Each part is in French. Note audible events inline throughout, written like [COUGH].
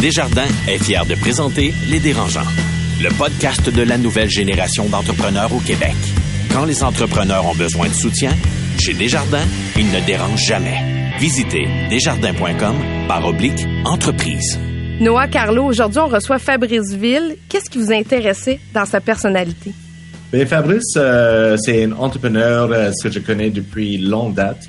Desjardins est fier de présenter Les Dérangeants, le podcast de la nouvelle génération d'entrepreneurs au Québec. Quand les entrepreneurs ont besoin de soutien, chez Desjardins, ils ne dérangent jamais. Visitez desjardins.com par oblique entreprise. Noah Carlo, aujourd'hui, on reçoit Fabrice Ville. Qu'est-ce qui vous intéressait dans sa personnalité? Bien, Fabrice, euh, c'est un entrepreneur euh, que je connais depuis longue date.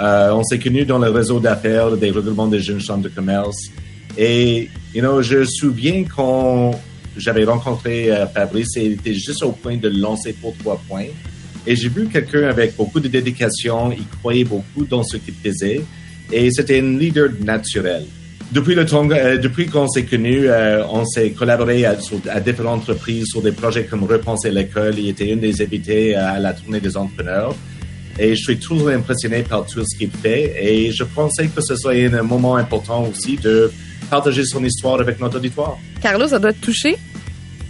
Euh, on s'est connus dans le réseau d'affaires des regroupements des jeunes chambres de commerce. Et, you know, je me souviens quand j'avais rencontré euh, Fabrice et il était juste au point de lancer pour trois points. Et j'ai vu quelqu'un avec beaucoup de dédication, il croyait beaucoup dans ce qu'il faisait et c'était un leader naturel. Depuis le temps, euh, depuis qu'on s'est connus, euh, on s'est collaboré à, sur, à, différentes entreprises sur des projets comme Repenser l'école. Il était une des invités à la tournée des entrepreneurs. Et je suis toujours impressionné par tout ce qu'il fait. Et je pensais que ce serait un moment important aussi de partager son histoire avec notre auditoire. Carlo, ça doit te toucher?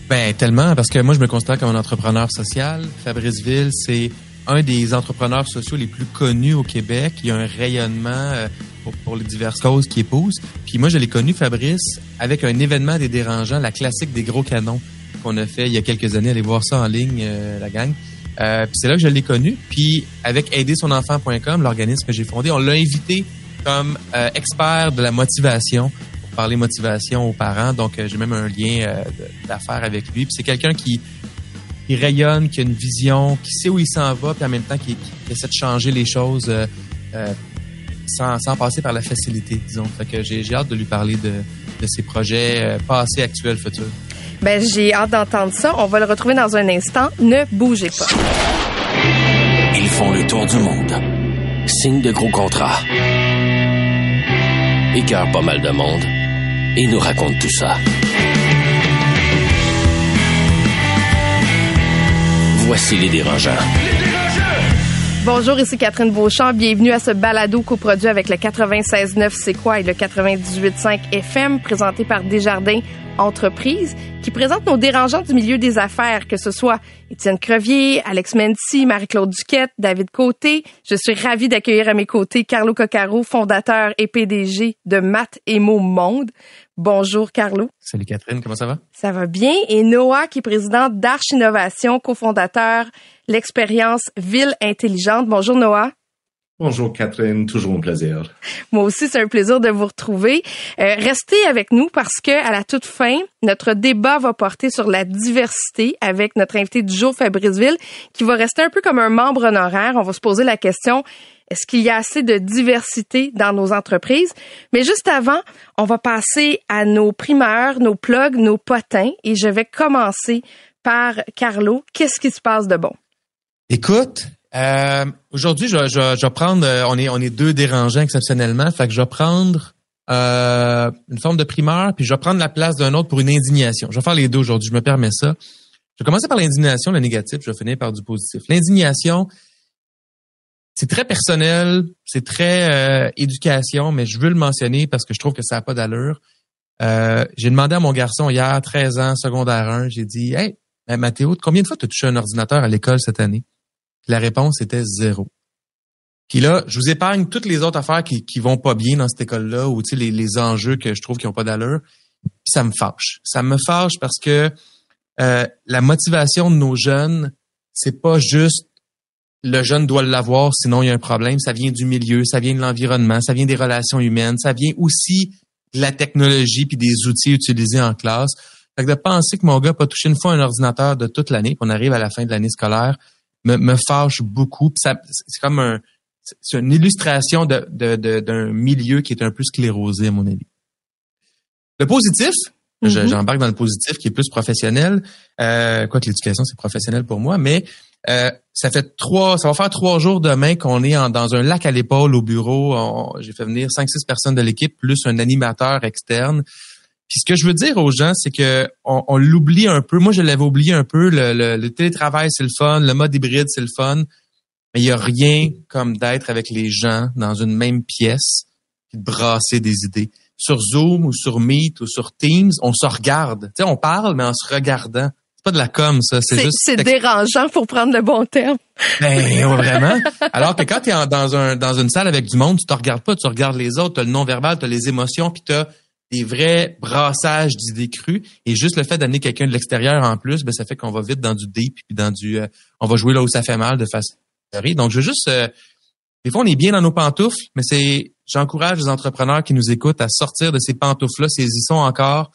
Ben tellement, parce que moi je me considère comme un entrepreneur social. Fabrice Ville, c'est un des entrepreneurs sociaux les plus connus au Québec. Il y a un rayonnement euh, pour, pour, les diverses causes qu'il épouse. Puis moi, je l'ai connu, Fabrice, avec un événement des dérangeants, la classique des gros canons qu'on a fait il y a quelques années. Allez voir ça en ligne, euh, la gang. Euh, c'est là que je l'ai connu. Puis avec aidersonenfant.com, l'organisme que j'ai fondé, on l'a invité comme euh, expert de la motivation pour parler motivation aux parents. Donc j'ai même un lien d'affaires avec lui. Puis c'est quelqu'un qui qui rayonne, qui a une vision, qui sait où il s'en va, puis en même temps qui, qui, essaie de changer les choses euh, euh, sans, sans, passer par la facilité, disons. Fait que j'ai hâte de lui parler de, de ses projets euh, passés, actuels, futurs. Ben j'ai hâte d'entendre ça. On va le retrouver dans un instant. Ne bougez pas. Ils font le tour du monde. Signent de gros contrats. Écœurent pas mal de monde. Et nous racontent tout ça. Voici les dérangeants. Bonjour, ici Catherine Beauchamp. Bienvenue à ce balado coproduit avec le 96.9 C'est quoi et le 98.5 FM présenté par Desjardins Entreprises qui présente nos dérangeants du milieu des affaires, que ce soit Étienne Crevier, Alex Menti, Marie-Claude Duquette, David Côté. Je suis ravie d'accueillir à mes côtés Carlo Coccaro, fondateur et PDG de Math et Mots Monde. Bonjour Carlo. Salut Catherine, comment ça va? Ça va bien. Et Noah, qui est président d'Arche Innovation, cofondateur l'expérience Ville Intelligente. Bonjour Noah. Bonjour Catherine, toujours un plaisir. Moi aussi, c'est un plaisir de vous retrouver. Euh, restez avec nous parce que à la toute fin, notre débat va porter sur la diversité avec notre invité du jour, Fabrice Ville, qui va rester un peu comme un membre honoraire. On va se poser la question est-ce qu'il y a assez de diversité dans nos entreprises? Mais juste avant, on va passer à nos primeurs, nos plugs, nos potins et je vais commencer par Carlo. Qu'est-ce qui se passe de bon? Écoute, euh, aujourd'hui, je, je, je, vais prendre, euh, on est, on est deux dérangeants exceptionnellement, fait que je vais prendre euh, une forme de primeur, puis je vais prendre la place d'un autre pour une indignation. Je vais faire les deux aujourd'hui, je me permets ça. Je vais commencer par l'indignation, le négatif, je vais finir par du positif. L'indignation, c'est très personnel, c'est très euh, éducation, mais je veux le mentionner parce que je trouve que ça n'a pas d'allure. Euh, j'ai demandé à mon garçon hier, 13 ans, secondaire 1, j'ai dit Hey, Mathéo, combien de fois tu as touché un ordinateur à l'école cette année? La réponse était zéro. Puis là, je vous épargne toutes les autres affaires qui, qui vont pas bien dans cette école-là, ou les, les enjeux que je trouve qui ont pas d'allure. Ça me fâche. Ça me fâche parce que euh, la motivation de nos jeunes, c'est pas juste le jeune doit l'avoir, sinon il y a un problème. Ça vient du milieu, ça vient de l'environnement, ça vient des relations humaines, ça vient aussi de la technologie puis des outils utilisés en classe. Fait que de penser que mon gars peut toucher une fois un ordinateur de toute l'année, qu'on arrive à la fin de l'année scolaire, me, me fâche beaucoup. c'est comme un, c'est une illustration de, de, de, d'un milieu qui est un peu sclérosé, à mon avis. Le positif, mm-hmm. j'embarque dans le positif qui est plus professionnel. Euh, quoi que l'éducation, c'est professionnel pour moi, mais euh, ça fait trois, ça va faire trois jours demain qu'on est en, dans un lac à l'épaule au bureau. J'ai fait venir cinq, six personnes de l'équipe plus un animateur externe. Puis ce que je veux dire aux gens, c'est que on, on l'oublie un peu. Moi, je l'avais oublié un peu. Le, le, le télétravail, c'est le fun. Le mode hybride, c'est le fun. Mais il y a rien comme d'être avec les gens dans une même pièce et de brasser des idées. Sur Zoom ou sur Meet ou sur Teams, on se regarde. Tu sais, on parle, mais en se regardant. C'est pas de la com, ça. C'est juste. C'est dérangeant pour prendre le bon terme. Ben, [LAUGHS] vraiment. Alors que quand tu es dans, un, dans une salle avec du monde, tu te regardes pas, tu regardes les autres, tu as le non-verbal, tu as les émotions, puis tu as des vrais brassages d'idées crues. Et juste le fait d'amener quelqu'un de l'extérieur en plus, ben, ça fait qu'on va vite dans du deep, puis dans du, euh, on va jouer là où ça fait mal de façon donc, je veux juste, euh, des fois, on est bien dans nos pantoufles, mais c'est, j'encourage les entrepreneurs qui nous écoutent à sortir de ces pantoufles-là, s'ils encore,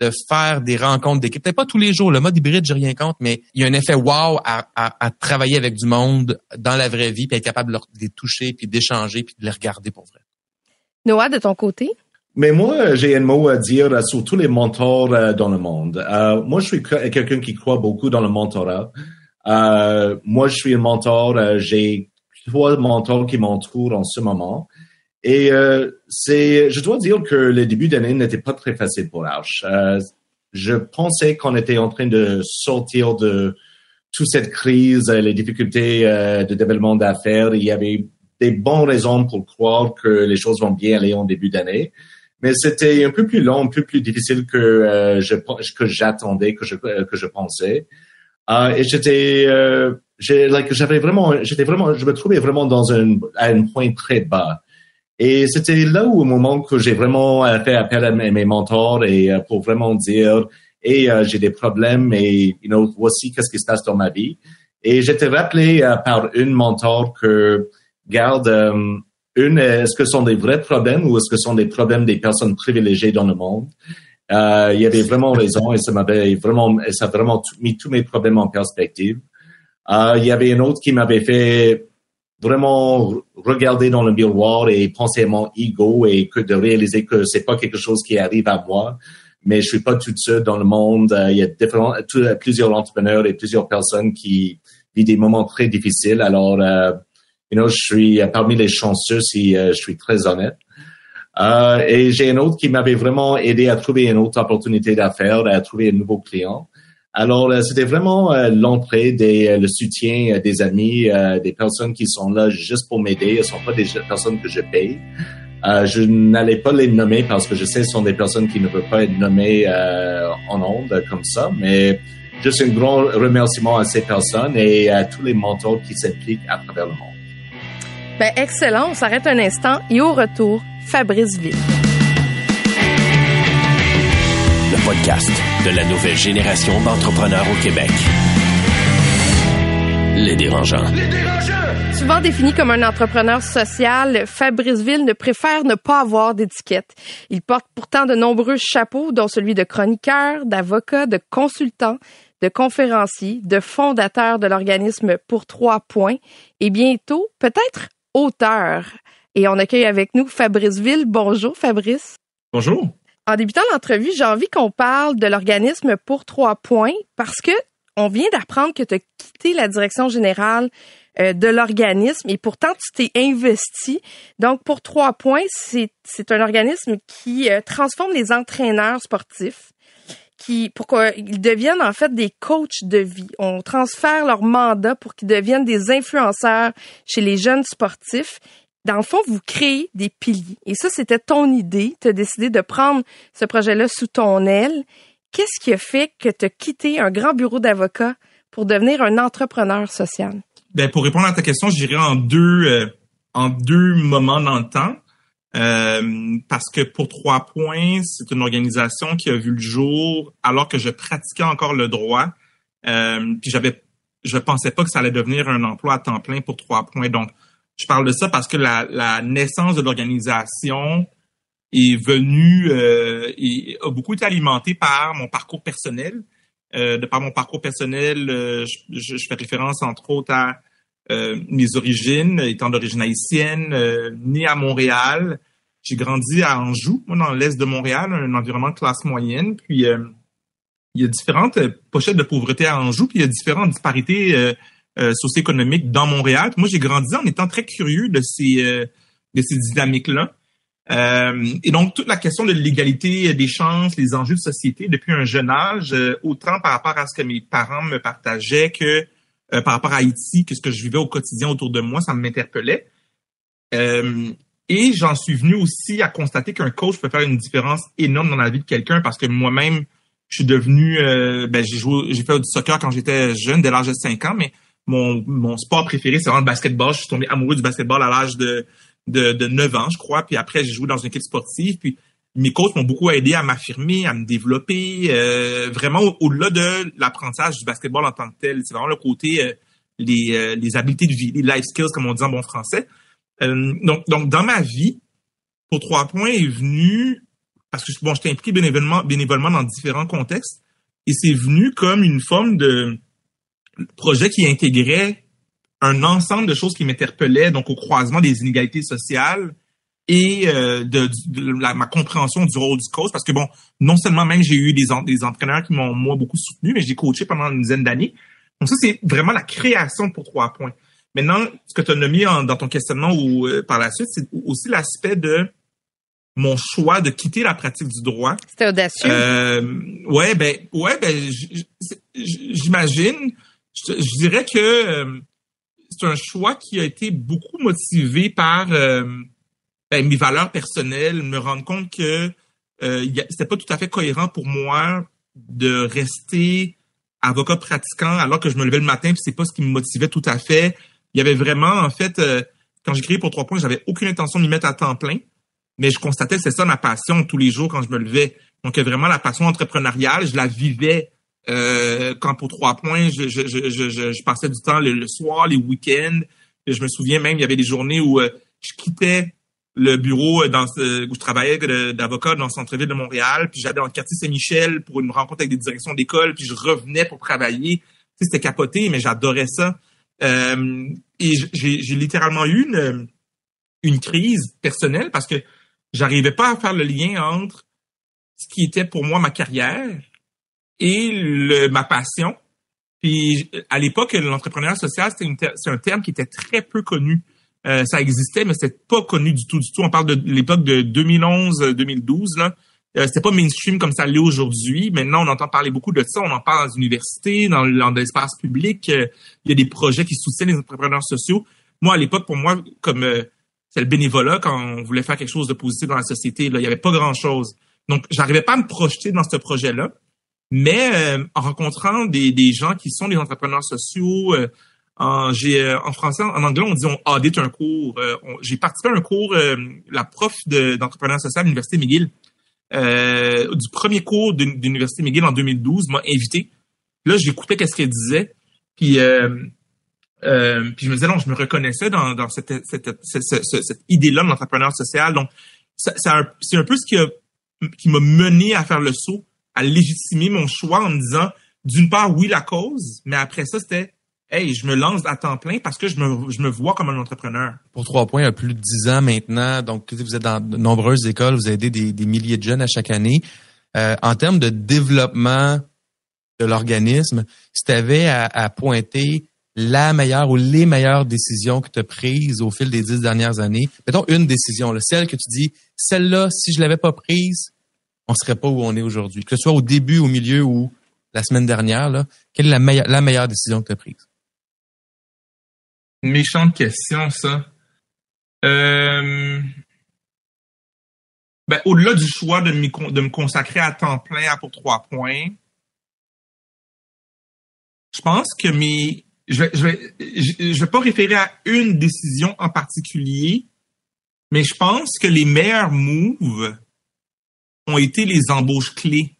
de faire des rencontres d'équipe. Peut-être pas tous les jours, le mode hybride, j'ai rien contre, mais il y a un effet wow à, à, travailler avec du monde dans la vraie vie, puis être capable de, les toucher, puis d'échanger, puis de les regarder pour vrai. Noah, de ton côté? Mais moi, j'ai un mot à dire sur tous les mentors euh, dans le monde. Euh, moi, je suis quelqu'un qui croit beaucoup dans le mentorat. Euh, moi, je suis un mentor. Euh, j'ai trois mentors qui m'entourent en ce moment. Et euh, c'est, je dois dire que le début d'année n'était pas très facile pour Arch. Euh, je pensais qu'on était en train de sortir de toute cette crise, les difficultés de développement d'affaires. Il y avait des bonnes raisons pour croire que les choses vont bien aller en début d'année. Mais c'était un peu plus long, un peu plus difficile que je que j'attendais, que je que je pensais. Uh, et j'étais, euh, j'avais vraiment, j'étais vraiment, je me trouvais vraiment dans un, à un point très bas. Et c'était là où, au moment que j'ai vraiment euh, fait appel à mes, mentors et euh, pour vraiment dire, et euh, j'ai des problèmes et, you know, voici qu'est-ce qui se passe dans ma vie. Et j'étais rappelé par une mentor que, garde, une, est-ce que ce sont des vrais problèmes ou est-ce que ce sont des problèmes des personnes privilégiées dans le monde? Euh, il y avait vraiment raison et ça m'avait vraiment, ça a vraiment mis tous mes problèmes en perspective. Euh, il y avait un autre qui m'avait fait vraiment regarder dans le miroir et penser à mon ego et que de réaliser que c'est pas quelque chose qui arrive à moi, mais je suis pas tout seul dans le monde. Euh, il y a différents, plusieurs entrepreneurs et plusieurs personnes qui vivent des moments très difficiles. Alors, euh, you know, je suis parmi les chanceux si euh, je suis très honnête. Euh, et j'ai un autre qui m'avait vraiment aidé à trouver une autre opportunité d'affaires, à trouver un nouveau client. Alors, euh, c'était vraiment euh, l'entrée, des, le soutien des amis, des personnes qui sont là juste pour m'aider. Ce sont pas des personnes que je paye. je n'allais pas les nommer parce que je sais que ce sont des personnes qui ne peuvent pas être nommées en ondes comme ça, mais juste un grand remerciement à ces personnes et à tous les mentors qui s'impliquent à travers le monde. Ben, excellent. On s'arrête un instant et au retour, Fabrice Ville. Le podcast de la nouvelle génération d'entrepreneurs au Québec. Les dérangeants. Les dérangeants! Souvent défini comme un entrepreneur social, Fabrice Ville ne préfère ne pas avoir d'étiquette. Il porte pourtant de nombreux chapeaux, dont celui de chroniqueur, d'avocat, de consultant, de conférencier, de fondateur de l'organisme Pour Trois Points et bientôt, peut-être auteur. Et on accueille avec nous Fabrice Ville. Bonjour, Fabrice. Bonjour. En débutant l'entrevue, j'ai envie qu'on parle de l'organisme pour trois points parce que on vient d'apprendre que tu as quitté la direction générale euh, de l'organisme et pourtant tu t'es investi. Donc pour trois points, c'est un organisme qui euh, transforme les entraîneurs sportifs qui pour qu'ils deviennent en fait des coachs de vie. On transfère leur mandat pour qu'ils deviennent des influenceurs chez les jeunes sportifs. Dans le fond, vous créez des piliers. Et ça, c'était ton idée. Tu as décidé de prendre ce projet-là sous ton aile. Qu'est-ce qui a fait que tu as quitté un grand bureau d'avocat pour devenir un entrepreneur social? Ben, pour répondre à ta question, je dirais en deux, euh, en deux moments dans le temps. Euh, parce que pour trois points, c'est une organisation qui a vu le jour alors que je pratiquais encore le droit. Euh, puis j'avais, je pensais pas que ça allait devenir un emploi à temps plein pour trois points. Donc, je parle de ça parce que la, la naissance de l'organisation est venue euh, et a beaucoup été alimentée par mon parcours personnel. Euh, de par mon parcours personnel, euh, je, je, fais référence entre autres à euh, mes origines, étant d'origine haïtienne, euh, né à Montréal. J'ai grandi à Anjou, moi, dans l'est de Montréal, un environnement de classe moyenne. Puis, euh, il y a différentes pochettes de pauvreté à Anjou, puis il y a différentes disparités socio-économiques dans Montréal. moi, j'ai grandi en étant très curieux de ces, de ces dynamiques-là. et donc, toute la question de l'égalité des chances, les enjeux de société depuis un jeune âge, autant par rapport à ce que mes parents me partageaient que euh, par rapport à Haïti, que ce que je vivais au quotidien autour de moi, ça m'interpellait. Euh, et j'en suis venu aussi à constater qu'un coach peut faire une différence énorme dans la vie de quelqu'un parce que moi-même, je suis devenu, euh, ben, j'ai joué, j'ai fait du soccer quand j'étais jeune, dès l'âge de 5 ans, mais mon, sport préféré, c'est vraiment le basketball. Je suis tombé amoureux du basketball à l'âge de, de, de 9 ans, je crois. Puis après, j'ai joué dans une équipe sportive. Mes coachs m'ont beaucoup aidé à m'affirmer, à me développer, euh, vraiment au-delà de l'apprentissage du basketball en tant que tel. C'est vraiment le côté euh, les, euh, les habiletés de vie, les life skills, comme on dit en bon français. donc, donc, dans ma vie, pour trois points est venu parce que bon, j'étais impliqué bénévolement, bénévolement dans différents contextes, et c'est venu comme une forme de projet qui intégrait un ensemble de choses qui m'interpellaient, donc au croisement des inégalités sociales, et euh, de, ma compréhension du rôle du coach. Parce que bon non seulement même j'ai eu des, des entraîneurs qui m'ont moi beaucoup soutenu mais j'ai coaché pendant une dizaine d'années. Donc ça c'est vraiment la création pour trois points. Maintenant ce que tu as nommé dans ton questionnement ou euh, par la suite c'est aussi l'aspect de mon choix de quitter la pratique du droit. C'était audacieux. Euh, ouais ben ouais ben j'imagine je, je, dirais que euh, c'est un choix qui a été beaucoup motivé par ben, mes valeurs personnelles, me rendre compte que euh, c'était pas tout à fait cohérent pour moi de rester avocat pratiquant alors que je me levais le matin puis c'est pas ce qui me motivait tout à fait. Il y avait vraiment en fait euh, quand j'ai créé pour trois points, j'avais aucune intention de m'y mettre à temps plein, mais je constatais que c'est ça ma passion tous les jours quand je me levais. Donc vraiment la passion entrepreneuriale, je la vivais euh, quand pour trois points, je, je, je, je, passais du temps le, soir, les week-ends. Je me souviens même, il y avait des journées où euh, je quittais le bureau euh, dans où je travaillais d'avocat dans le centre-ville de Montréal, puis j'allais dans le quartier Saint-Michel pour une rencontre avec des directions d'école, puis je revenais pour travailler. Tu sais, c'était capoté, mais j'adorais ça. Euh, et j'ai littéralement eu une, une crise personnelle parce que j'arrivais pas à faire le lien entre ce qui était pour moi ma carrière et le, ma passion. Puis à l'époque, l'entrepreneuriat social, c'est un terme qui était très peu connu. Euh, ça existait, mais c'était pas connu du tout, du tout. On parle de l'époque de 2011-2012, là. Euh, c'était pas mainstream comme ça l'est aujourd'hui. Maintenant, on entend parler beaucoup de ça. On en parle dans les universités, dans, l'espace public. Euh, il y a des projets qui soutiennent les entrepreneurs sociaux. Moi, à l'époque, pour moi, comme euh, c'est le bénévolat, quand on voulait faire quelque chose de positif dans la société, il y avait pas grand-chose. Donc, j'arrivais pas à me projeter dans ce projet-là. Mais en rencontrant des, des gens qui sont des entrepreneurs sociaux, en, j'ai, euh, en français, en anglais, on dit on audit un cours. Euh, j'ai participé à un cours, euh, la prof de, d'entrepreneuriat social à l'Université McGill, du premier cours de, l'Université McGill en 2012, m'a invité. Là, j'écoutais qu'est-ce qu'elle disait. Puis, puis je me disais, non, je me reconnaissais dans, dans cette, cette, cette, idée-là de l'entrepreneur social. Donc, c'est un peu ce qui, a, qui m'a mené à faire le saut, à légitimer mon choix en me disant, d'une part, oui, la cause, mais après ça, c'était hey, je me lance à temps plein parce que je me, je me vois comme un entrepreneur. Pour trois points, il y a plus de dix ans maintenant, donc vous êtes dans de nombreuses écoles, vous aidez des, des milliers de jeunes à chaque année. Euh, en termes de développement de l'organisme, si tu avais à, à, pointer la meilleure ou les meilleures décisions que tu as prises au fil des dix dernières années, mettons une décision, là, celle que tu dis, celle-là, si je l'avais pas prise, on serait pas où on est aujourd'hui. Que ce soit au début, au milieu ou la semaine dernière, là, quelle est la meilleure, la meilleure décision que tu as prise? Méchante question, ça. Euh... Ben, au-delà du choix de, de me consacrer à temps plein à pour trois points, je pense que mes. Je vais, je vais, je vais pas référer à une décision en particulier, mais je pense que les meilleurs moves ont été les embauches clés.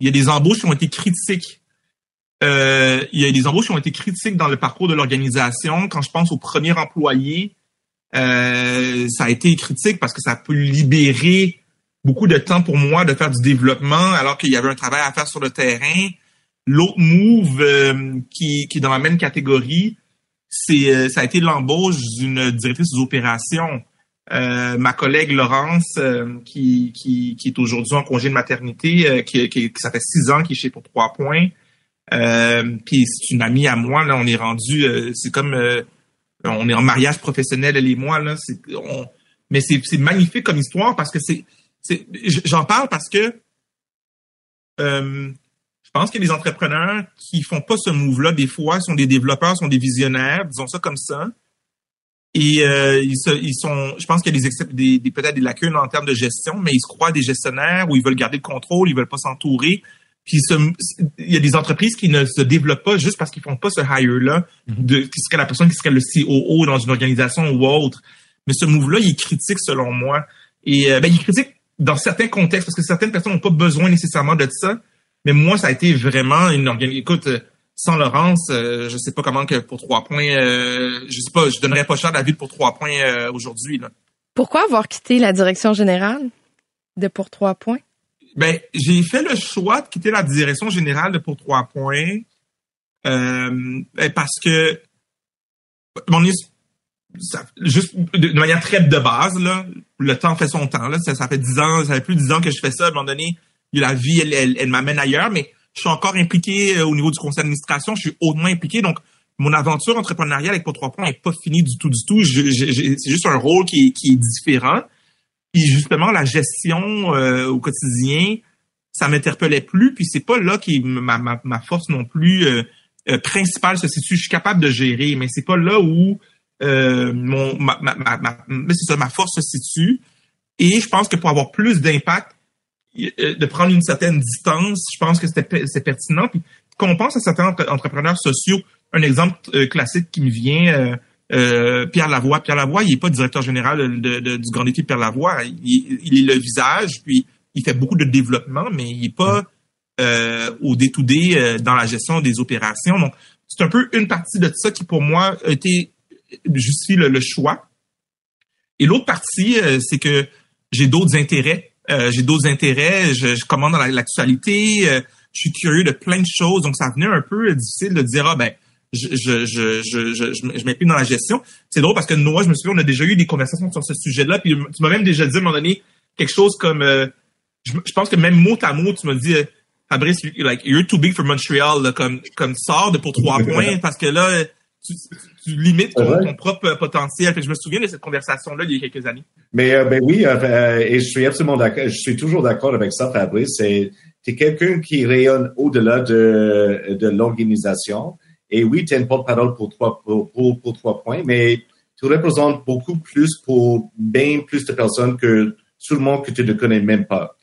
Il y a des embauches qui ont été critiques. Euh, il y a des embauches qui ont été critiques dans le parcours de l'organisation. Quand je pense au premier employé, euh, ça a été critique parce que ça peut libérer beaucoup de temps pour moi de faire du développement alors qu'il y avait un travail à faire sur le terrain. L'autre move euh, qui, qui est dans la même catégorie, c'est euh, ça a été l'embauche d'une directrice des opérations. Euh, ma collègue Laurence, qui, qui, qui, est aujourd'hui en congé de maternité, qui, qui, ça fait six ans qu'il est chez pour trois points, euh, puis c'est une amie à moi, là, on est rendu, euh, c'est comme, euh, on est en mariage professionnel, elle et moi, là, c'est, mais c'est, magnifique comme histoire parce que c'est, j'en parle parce que je pense que les entrepreneurs qui font pas ce move-là, des fois, sont des développeurs, sont des visionnaires, disons ça comme ça. Et ils, ils, sont, je pense qu'il y a des, des, peut-être des lacunes en termes de gestion, mais ils se croient des gestionnaires où ils veulent garder le contrôle, ils veulent pas s'entourer. Puis il y a des entreprises qui ne se développent pas juste parce qu'ils font pas ce hire-là, mhm. de qui serait la personne qui serait le COO dans une organisation ou autre. Mais ce move-là, il est critique selon moi. Et euh, ben, il est critique dans certains contextes, parce que certaines personnes n'ont pas besoin nécessairement de ça, mais moi, ça a été vraiment une organisation. Écoute, euh, sans Laurence, euh, je sais pas comment que pour trois points, euh, je sais pas, je donnerais pas cher la vie pour trois points euh, aujourd'hui. Là. Pourquoi avoir quitté la direction générale de Pour Trois Points? Ben, j'ai fait le choix de quitter la direction générale de Pour Trois Points euh, ben, parce que mon juste de manière très de base, là, le temps fait son temps. Là, ça, fait dix ans, ça fait plus de dix ans que je fais ça. À un moment donné, la vie, elle, elle, elle m'amène ailleurs, mais je suis encore impliqué euh, au niveau du conseil d'administration. Je suis hautement impliqué, donc mon aventure entrepreneuriale avec Pour Trois Points n'est pas finie du tout, du tout. C'est juste un rôle qui, qui est différent. Puis justement, la gestion euh, au quotidien, ça m'interpellait plus. Puis c'est pas là qui ma, ma, ma force non plus euh, euh, principale se situe. Je suis capable de gérer, mais c'est pas là où mon ma, ma, ma, ma- ma force se situe. Et je pense que pour avoir plus d'impact, de prendre une certaine distance, je pense que c'est pertinent. Puis quand on pense à certains entre- entrepreneurs sociaux, un exemple classique qui me vient, euh, Pierre Lavoie. Pierre Lavoie, il est pas directeur général de, du grand équipe Pierre Lavoie. Il, est le visage, puis il fait beaucoup de développement, mais il est pas euh, au day-to-day euh, dans la gestion des opérations. Donc, c'est un peu une partie de ça qui, pour moi, a été justifie le, le choix. Et l'autre partie, euh, c'est que j'ai d'autres intérêts. Euh, j'ai d'autres intérêts. Je, je commande dans la- l'actualité. je suis curieux de plein de choses. Donc, ça venait un peu difficile de dire, ah ben, je, je, je, je, je, je, m'implique dans la gestion. C'est drôle parce que Noah, je me souviens, on a déjà eu des conversations sur ce sujet-là. Puis tu m'as même déjà dit à un moment donné quelque chose comme, euh, je, je pense que même mot à mot, tu m'as dit, euh, Fabrice, like, you're too big for Montreal, là, comme, comme sors de pour trois [LAUGHS] points parce que là, tu, tu- tu limites ton, Ouais. ton propre euh, potentiel. Fait que je me souviens de cette conversation-là il y a quelques années. Mais euh, ben oui, euh, et je suis absolument d'accord. Je suis toujours d'accord avec ça, Fabrice. C'est es quelqu'un qui rayonne au-delà de, de l'organisation. Et oui, tu es une porte-parole pour trois pour, pour, pour trois points, mais tu représentes beaucoup plus pour bien plus de personnes que tout le monde que tu ne connais même pas.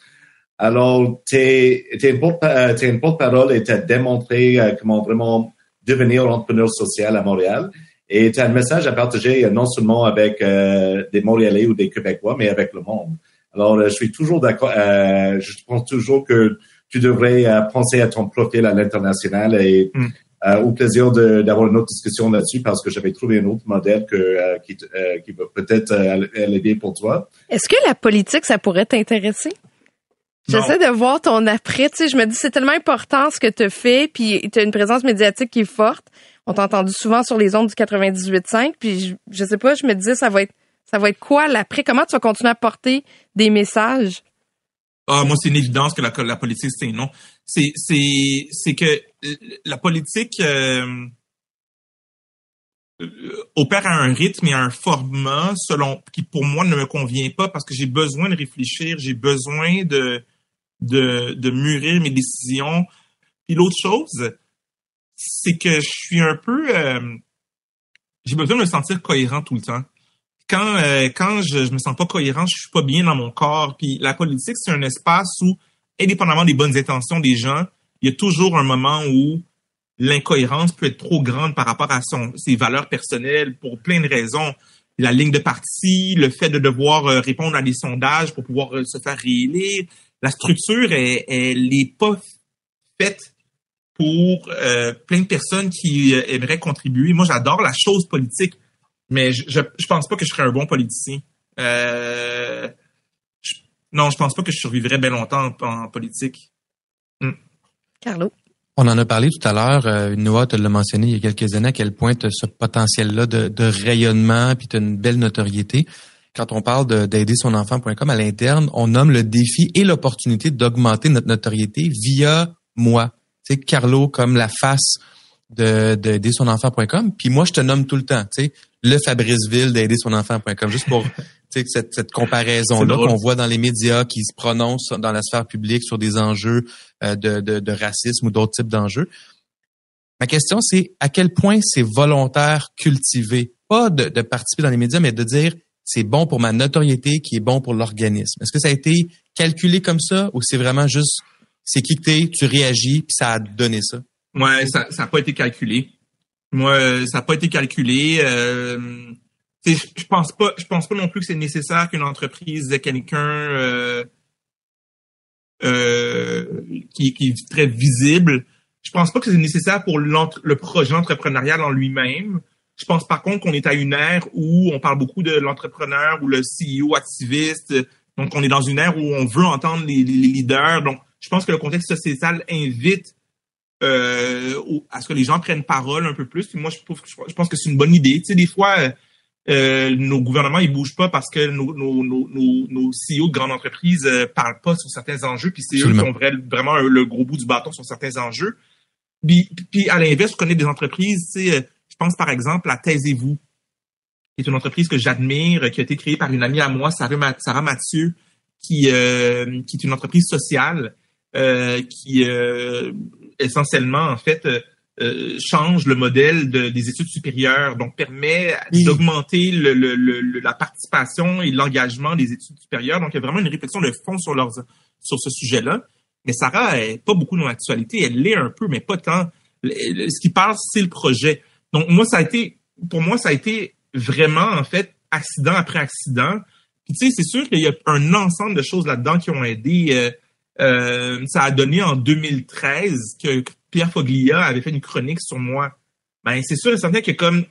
Alors, tu es, euh, t'es une porte-parole et tu as démontré euh, comment vraiment devenir entrepreneur social à Montréal. Et tu as un message à partager euh, non seulement avec euh, des Montréalais ou des Québécois, mais avec le monde. Alors, euh, je suis toujours d'accord. euh, je pense toujours que tu devrais euh, penser à ton profil à l'international et Mm. Euh, au plaisir de- d'avoir une autre discussion là-dessus parce que j'avais trouvé un autre modèle que, euh, qui, euh, qui va peut-être euh, aller- bien pour toi. Est-ce que la politique, ça pourrait t'intéresser? J'essaie de voir ton après. Tu sais, je me dis, c'est tellement important ce que tu fais, puis tu as une présence médiatique qui est forte. On t'a entendu souvent sur les ondes du 98.5, puis je, je sais pas, je me disais, ça va être ça va être quoi l'après? Comment tu vas continuer à porter des messages? Ah, moi, c'est une évidence que la, que la politique, c'est non. C'est, c'est, c'est que la politique euh, euh, opère à un rythme et à un format selon qui, pour moi, ne me convient pas parce que j'ai besoin de réfléchir, j'ai besoin de, de, de mûrir mes décisions. Puis l'autre chose, c'est que je suis un peu... euh, j'ai besoin de me sentir cohérent tout le temps quand euh, quand je, je me sens pas cohérent, je suis pas bien dans mon corps. Puis la politique, c'est un espace où, indépendamment des bonnes intentions des gens, il y a toujours un moment où l'incohérence peut être trop grande par rapport à son ses valeurs personnelles pour plein de raisons. La ligne de parti, le fait de devoir euh, répondre à des sondages pour pouvoir euh, se faire réélire, la structure, elle, elle est pas faite pour euh, plein de personnes qui euh, aimeraient contribuer. Moi, j'adore la chose politique mais je, je pense pas que je serais un bon politicien. Euh, non, je pense pas que je survivrais bien longtemps en, en politique. Carlo? On en a parlé tout à l'heure. Euh, Noah te l'a mentionné il y a quelques années à quel point tu as ce potentiel-là de, de rayonnement puis tu as une belle notoriété. Quand on parle de- d'aider son enfant.com à l'interne, on nomme le défi et l'opportunité d'augmenter notre notoriété via moi. Tu sais, Carlo comme la face de d'aider son enfant.com. Puis moi, je te nomme tout le temps, tu sais, le Fabriceville d'aider son enfant.com, juste pour [LAUGHS] tu sais, cette, cette C'est comparaison-là drôle. qu'on voit dans les médias qui se prononcent dans la sphère publique sur des enjeux euh, de, de, de racisme ou d'autres types d'enjeux. Ma question, c'est à quel point c'est volontaire, cultivé, pas de, de participer dans les médias, mais de dire c'est bon pour ma notoriété, qui est bon pour l'organisme. Est-ce que ça a été calculé comme ça ou c'est vraiment juste c'est qui que t'es, tu réagis, puis ça a donné ça? Ouais, ça n'a pas été calculé. Moi, euh, ça n'a pas été calculé. Euh, je pense pas, je pense pas non plus que c'est nécessaire qu'une entreprise ait quelqu'un euh, qui, qui, est très visible. Je pense pas que c'est nécessaire pour le projet entrepreneurial en lui-même. Je pense par contre qu'on est à une ère où on parle beaucoup de l'entrepreneur ou le CEO activiste. Donc, on est dans une ère où on veut entendre les, les leaders. Donc, je pense que le contexte sociétal invite euh, à ce que les gens prennent parole un peu plus. Puis moi, je, je pense que c'est une bonne idée. Tu sais, des fois, euh, euh, nos gouvernements ils bougent pas parce que nos, nos, nos, nos CEO de grandes entreprises euh, parlent pas sur certains enjeux, puis c'est eux qui ont vraiment le gros bout du bâton sur certains enjeux. Puis, puis à l'inverse, je connais des entreprises, tu sais, euh, je pense par exemple à Taisez-vous, qui est une entreprise que j'admire, qui a été créée par une amie à moi, Sarah, Mathieu, qui, euh, qui est une entreprise sociale, euh, qui essentiellement, en fait, euh, change le modèle des études supérieures, donc permet d'augmenter le, le, la participation et l'engagement des études supérieures. Donc, il y a vraiment une réflexion de fond sur, leurs, sur ce sujet-là. Mais Sarah est pas beaucoup dans l'actualité, elle l'est un peu, mais pas tant. Ce qui passe, c'est le projet. Donc, moi, ça a été, pour moi, ça a été vraiment, en fait, accident après accident. Puis, tu sais, c'est sûr qu'il y a un ensemble de choses là-dedans qui ont aidé. Euh, euh, ça a donné en 2013 que Pierre Foglia avait fait une chronique sur moi. Ben, c'est sûr et certain que comme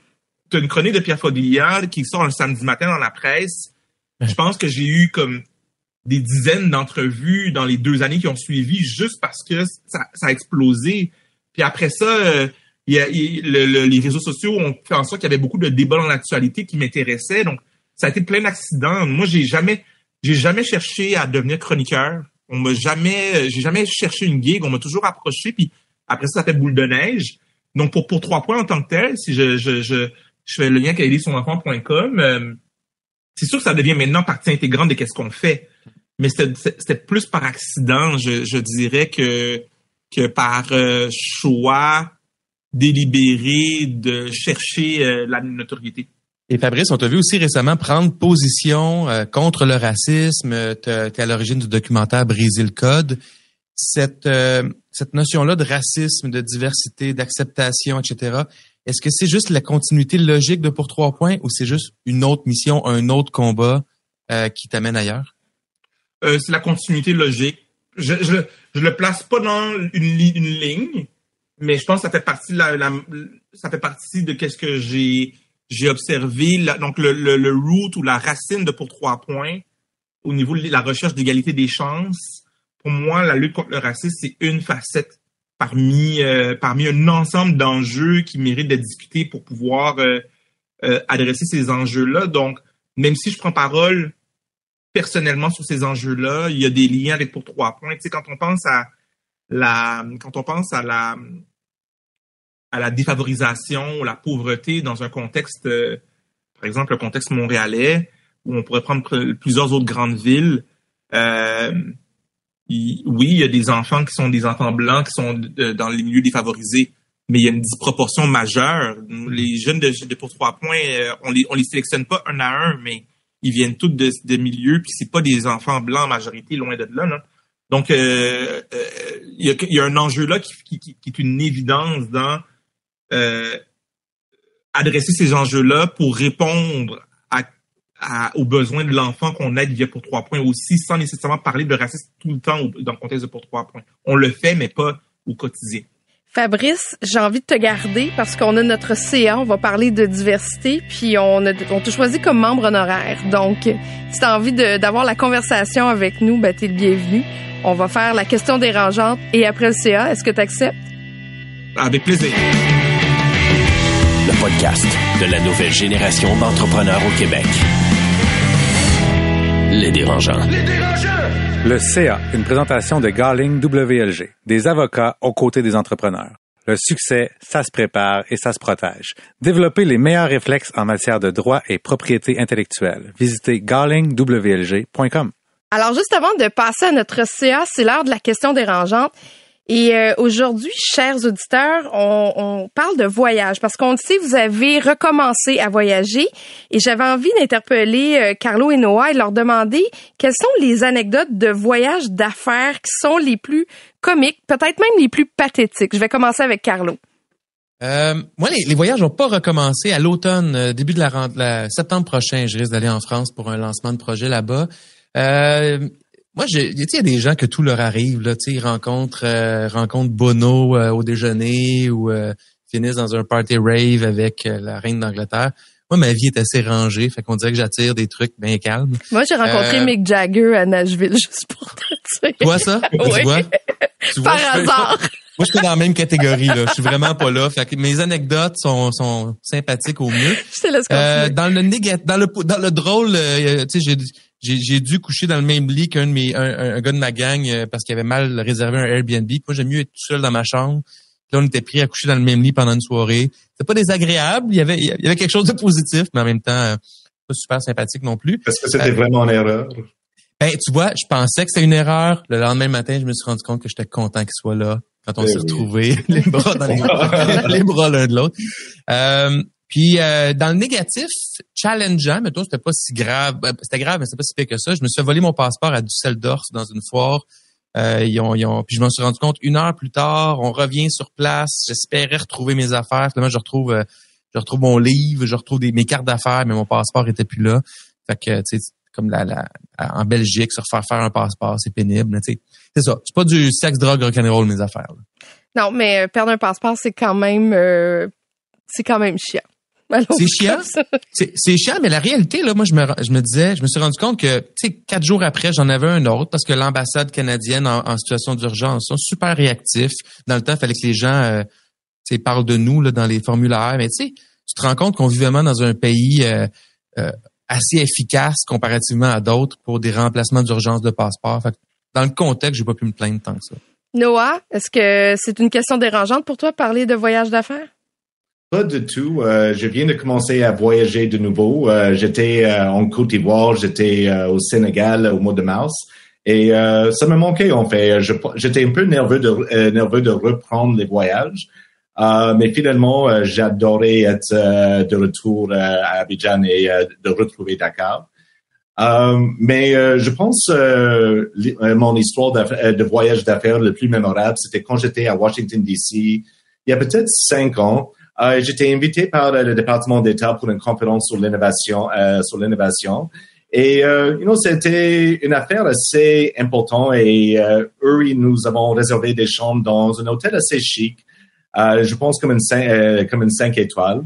tu une chronique de Pierre Foglia qui sort un samedi matin dans la presse, je pense que j'ai eu comme des dizaines d'entrevues dans les deux années qui ont suivi juste parce que ça, a explosé. Puis après ça, euh, y a, les réseaux sociaux ont fait en sorte qu'il y avait beaucoup de débats dans l'actualité qui m'intéressaient. Donc, ça a été plein d'accidents. Moi, j'ai jamais, j'ai jamais cherché à devenir chroniqueur. On m'a jamais, j'ai jamais cherché une gig. On m'a toujours approché. Puis après ça, ça fait boule de neige. Donc, pour, pour trois points en tant que tel, si je, je, je, je fais le lien avec son enfant.com, euh, c'est sûr que ça devient maintenant partie intégrante de qu'est-ce qu'on fait. Mais c'était plus par accident, je, je dirais, que, que par euh, choix délibéré de chercher euh, la notoriété. Et Fabrice, on t'a vu aussi récemment prendre position contre le racisme. Tu es à l'origine du documentaire Briser le code cette, euh, cette notion-là de racisme, de diversité, d'acceptation, etc., est-ce que c'est juste la continuité logique de Pour Trois Points ou c'est juste une autre mission, un autre combat euh, qui t'amène ailleurs? Euh, c'est la continuité logique. Je, je, je le place pas dans une, une ligne, mais je pense que ça fait partie de la, ça fait partie de qu'est-ce que j'ai j'ai observé. donc le, le, le root ou la racine de Pour Trois Points au niveau de la recherche d'égalité des chances, pour moi, la lutte contre le racisme, c'est une facette parmi euh, parmi un ensemble d'enjeux qui méritent d'être discutés pour pouvoir euh, euh, adresser ces enjeux-là. Donc, même si je prends parole personnellement sur ces enjeux-là, il y a des liens avec pour trois points. Tu sais, quand on pense à la quand on pense à la à la défavorisation ou la pauvreté dans un contexte, par exemple, le contexte montréalais, où on pourrait prendre plusieurs autres grandes villes. Euh, oui, il y a des enfants qui sont des enfants blancs qui sont dans les milieux défavorisés, mais il y a une disproportion majeure. Les jeunes de, de pour trois points, euh, on les on les sélectionne pas un à un, mais ils viennent tous de, de milieux, puis c'est pas des enfants blancs en majorité, loin de là. là. Donc, euh, euh, il, y a, il, y a, un enjeu là qui, qui, qui est une évidence dans euh, adresser ces enjeux-là pour répondre aux besoins de l'enfant qu'on aide via pour trois points aussi, sans nécessairement parler de racisme tout le temps dans le contexte de pour trois points. On le fait, mais pas au quotidien. Fabrice, j'ai envie de te garder parce qu'on a notre CA, on va parler de diversité, puis on, a, on t'a choisi comme membre honoraire. Donc, si tu as envie d'avoir la conversation avec nous, ben, tu es le bienvenu. On va faire la question dérangeante et après le CA, est-ce que tu acceptes? Avec plaisir. Le podcast de la nouvelle génération d'entrepreneurs au Québec. Les dérangeants. Les dérangeants! Le CA, une présentation de Garling WLG, des avocats aux côtés des entrepreneurs. Le succès, ça se prépare et ça se protège. Développez les meilleurs réflexes en matière de droit et propriété intellectuelle. Visitez garlingwlg.com. Alors, juste avant de passer à notre CA, c'est l'heure de la question dérangeante. Et euh, aujourd'hui, chers auditeurs, on, on, parle de voyage parce qu'on le sait, vous avez recommencé à voyager et j'avais envie d'interpeller euh, Carlo et Noah et leur demander quelles sont les anecdotes de voyage d'affaires qui sont les plus comiques, peut-être même les plus pathétiques. Je vais commencer avec Carlo. Euh, moi, les, voyages n'ont pas recommencé à l'automne, euh, début de la, la septembre prochain. Je risque d'aller en France pour un lancement de projet là-bas. Euh, moi, j'ai, il y a des gens que tout leur arrive là, tu sais, ils rencontrent, euh, rencontrent Bono euh, au déjeuner ou euh, finissent dans un party rave avec la reine d'Angleterre. Moi, ma vie est assez rangée, fait qu'on dirait que j'attire des trucs bien calmes. Moi, j'ai rencontré Mick Jagger à Nashville [LAUGHS] juste pour te dire. Toi, ça? [LAUGHS] Oui. Tu vois? Par hasard. [LAUGHS] Moi, je suis dans la même catégorie, là. Je suis vraiment pas là. Fait que mes anecdotes sont, sont sympathiques au mieux. Je te laisse Euh, dans le négat, dans le dans le drôle, euh, tu sais, j'ai dû coucher dans le même lit qu'un de mes un, un- gars de ma gang euh, parce qu'il avait mal réservé un Airbnb. Puis Moi, j'aime mieux être tout seul dans ma chambre. Puis là, on était pris à coucher dans le même lit pendant une soirée. C'était pas désagréable. Il y avait il y avait quelque chose de positif, mais en même temps, euh, pas super sympathique non plus. Est-ce que c'était vraiment une erreur? Ben, tu vois, je pensais que c'était une erreur. Le lendemain matin, je me suis rendu compte que j'étais content qu'il soit là quand on Eh s'est oui. retrouvés, [LAUGHS] les bras dans les, [LAUGHS] les bras l'un de l'autre. Euh, puis euh, dans le négatif, challengeant, mais toi, c'était pas si grave. Ben, C'était grave, mais c'était pas si pire que ça. Je me suis fait voler mon passeport à Düsseldorf dans une foire. Euh, ils ont, ils ont, puis je m'en suis rendu compte une heure plus tard. On revient sur place. J'espérais retrouver mes affaires. Finalement, je retrouve, euh, je retrouve mon livre, je retrouve des, mes cartes d'affaires, mais mon passeport était plus là. Fait que, tu sais, comme la, la, en Belgique, se refaire faire un passeport, c'est pénible. tu sais, C'est ça. C'est pas du sexe, drogue, rock'n'roll, mes affaires. là. Non, mais euh, perdre un passeport, c'est quand même, euh, c'est quand même chiant. C'est chiant? [LAUGHS] C'est c'est chiant, mais la réalité, là, moi, je me, je me disais, je me suis rendu compte que, tu sais, quatre jours après, j'en avais un autre parce que l'ambassade canadienne en, en situation d'urgence sont super réactifs. Dans le temps, il fallait que les gens, euh, tu sais, parlent de nous là, dans les formulaires. Mais tu sais, tu te rends compte qu'on vit vraiment dans un pays euh, euh, assez efficace comparativement à d'autres pour des remplacements d'urgence de passeport. Fait que dans le contexte, j'ai pas pu me plaindre tant que ça. Noah, est-ce que c'est une question dérangeante pour toi parler de voyage d'affaires? Pas du tout. Euh, je viens de commencer à voyager de nouveau. Euh, j'étais euh, en Côte d'Ivoire, j'étais euh, au Sénégal au mois de mars. Et euh, ça me manquait en fait. J'étais un peu nerveux de, euh, nerveux de reprendre les voyages. Mais finalement, j'adorais être de retour à Abidjan et de retrouver Dakar. Mais je pense mon histoire de voyage d'affaires le plus mémorable, c'était quand j'étais à Washington D.C. Il y a peut-être cinq ans. Euh, j'étais invité par le département d'État pour une conférence sur l'innovation, euh. Et euh, you know, c'était une affaire assez importante et euh, eux, nous avons réservé des chambres dans un hôtel assez chic, je pense comme une cinq, étoiles.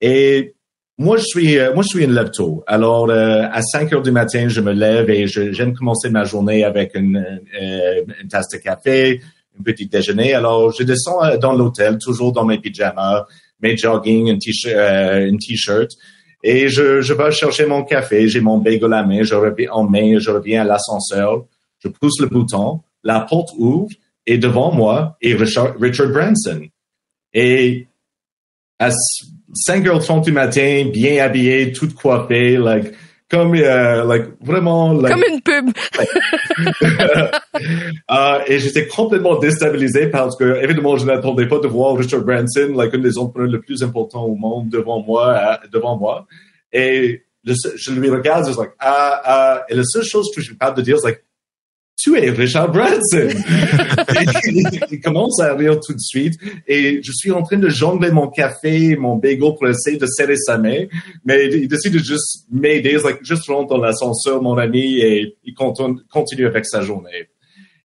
Et moi, je suis, moi, je suis une lève. Alors, euh, à 5 heures du matin, je me lève et j'aime commencer ma journée avec une, tasse de café, un petit déjeuner. Alors, je descends dans l'hôtel, toujours dans mes pyjamas, mes jogging, un t-shirt, euh, t-shirt. Et je, je vais chercher mon café, j'ai mon bagel à main, je reviens en main, je reviens à l'ascenseur, je pousse le bouton, la porte ouvre et devant moi est Richard, Richard Branson. Et à 5h30 du matin, bien habillé, tout coiffé, like, comme, euh, like, vraiment, like, Comme une pub. [LAUGHS] euh, et j'étais complètement déstabilisé parce que, évidemment, je n'attendais pas de voir Richard Branson, like, un des entrepreneurs les plus importants au monde devant moi, euh, devant moi. Et seul- je lui regarde, je suis like, ah, ah, et la seule chose que je suis capable de dire, c'est like, tu es Richard Branson. [LAUGHS] Il, commence à rire tout de suite et je suis en train de jongler mon café, mon bagel pour essayer de serrer sa main, mais il, décide de juste m'aider, like, juste rentre dans l'ascenseur, mon ami, et il continue, avec sa journée.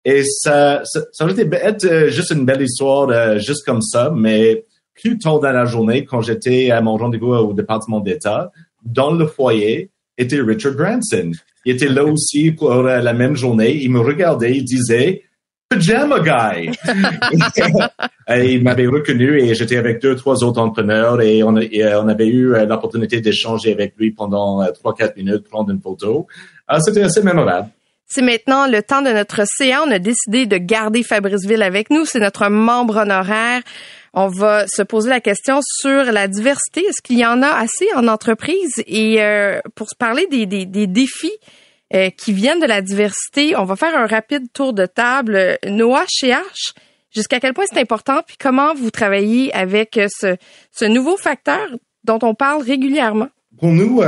Et ça, ça, ça aurait été euh, juste une belle histoire, euh, juste comme ça, mais plus tard dans la journée, quand j'étais à mon rendez-vous au département d'État, dans le foyer était Richard Branson. Il était là aussi pour euh, la même journée. Il me regardait, il disait Pajama Guy. [LAUGHS] [LAUGHS] et il m'avait reconnu et j'étais avec deux, trois autres entrepreneurs et on, et, euh, on avait eu euh, l'opportunité d'échanger avec lui pendant trois, quatre minutes, prendre une photo. Ah, C'était assez mémorable. C'est maintenant le temps de notre CA. On a décidé de garder Fabrice Ville avec nous. C'est notre membre honoraire. On va se poser la question sur la diversité. Est-ce qu'il y en a assez en entreprise? Et euh, pour se parler des, des, défis euh, qui viennent de la diversité, on va faire un rapide tour de table. Noah, chez H, jusqu'à quel point c'est important? Puis comment vous travaillez avec euh, ce, ce nouveau facteur dont on parle régulièrement? Pour nous,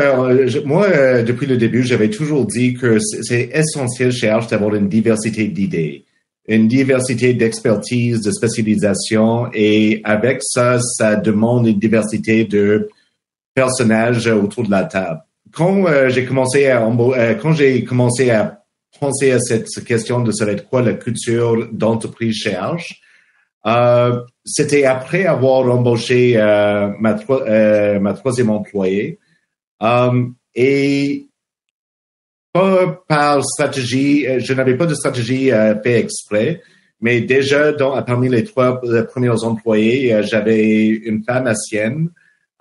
moi, depuis le début, j'avais toujours dit que c'est c'est essentiel chez Arch d'avoir une diversité d'idées, une diversité d'expertise, de spécialisation, et avec ça, ça demande une diversité de personnages autour de la table. Quand euh, j'ai commencé à euh, quand j'ai commencé à pensé à cette question de savoir quoi la culture d'entreprise chez Arch. Euh, c'était après avoir embauché euh, ma, euh, ma troisième employée. Et pas par stratégie, euh, je n'avais pas de stratégie euh, fait exprès, mais déjà dans, parmi les trois premiers employés, j'avais une femme asienne,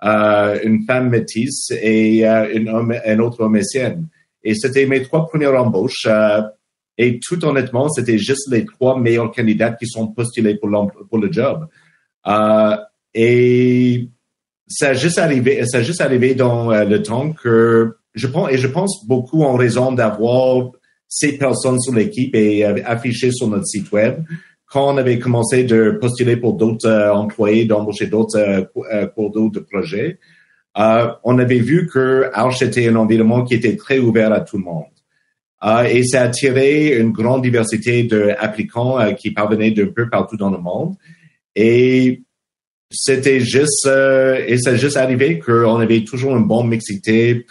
une femme métisse et une homme, un autre homme asienne. Et c'était mes trois premières embauches. Et tout honnêtement, c'était juste les trois meilleurs candidats qui sont postulés pour, pour le job. Euh, et ça a juste arrivé, ça a juste arrivé dans euh, le temps que je pense, et je pense beaucoup en raison d'avoir ces personnes sur l'équipe et euh, affichées sur notre site web. Quand on avait commencé de postuler pour d'autres euh, employés, d'embaucher d'autres pour d'autres projets, on avait vu que Arch était un environnement qui était très ouvert à tout le monde. Euh, et ça a attiré une grande diversité d'applicants euh, qui parvenaient d'un peu partout dans le monde. Et c'était juste, euh, et c'est juste arrivé qu'on avait toujours une bonne mixité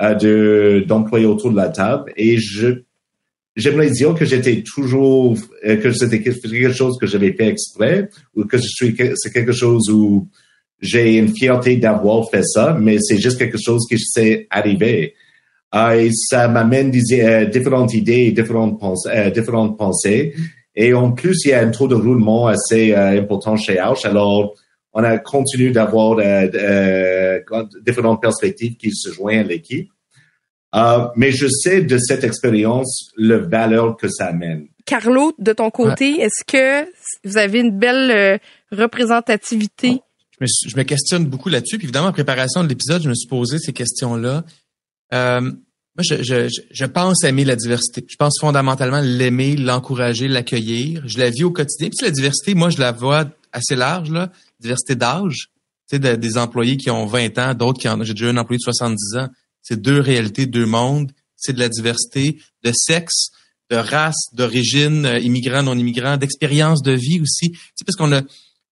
de d'employés autour de la table. Et je j'aimerais dire que j'étais toujours que c'était quelque chose que j'avais fait exprès ou que je suis c'est quelque chose où j'ai une fierté d'avoir fait ça, mais c'est juste quelque chose qui s'est arrivé. Euh, et ça m'amène euh, différentes idées, différentes, pensées, euh, différentes pensées. Et en plus, il y a un taux de roulement assez important chez Arch. Alors, on a continué d'avoir différentes perspectives qui se joignent à l'équipe. mais je sais de cette expérience le valeur que ça amène. Carlo, de ton côté, est-ce que vous avez une belle représentativité? Je me, je me, questionne beaucoup là-dessus. Puis évidemment, en préparation de l'épisode, je me suis posé ces questions-là. Euh, moi, je, je, je, pense aimer la diversité. Je pense fondamentalement l'aimer, l'encourager, l'accueillir. Je la vis au quotidien. Puis la diversité, moi, je la vois assez large, là. Diversité d'âge. Tu sais, des employés qui ont 20 ans, d'autres qui ont. J'ai déjà un employé de 70 ans. C'est deux réalités, deux mondes. C'est de la diversité de sexe, de race, d'origine, euh, immigrant, non immigrant, d'expérience de vie aussi. Tu sais, parce qu'on a,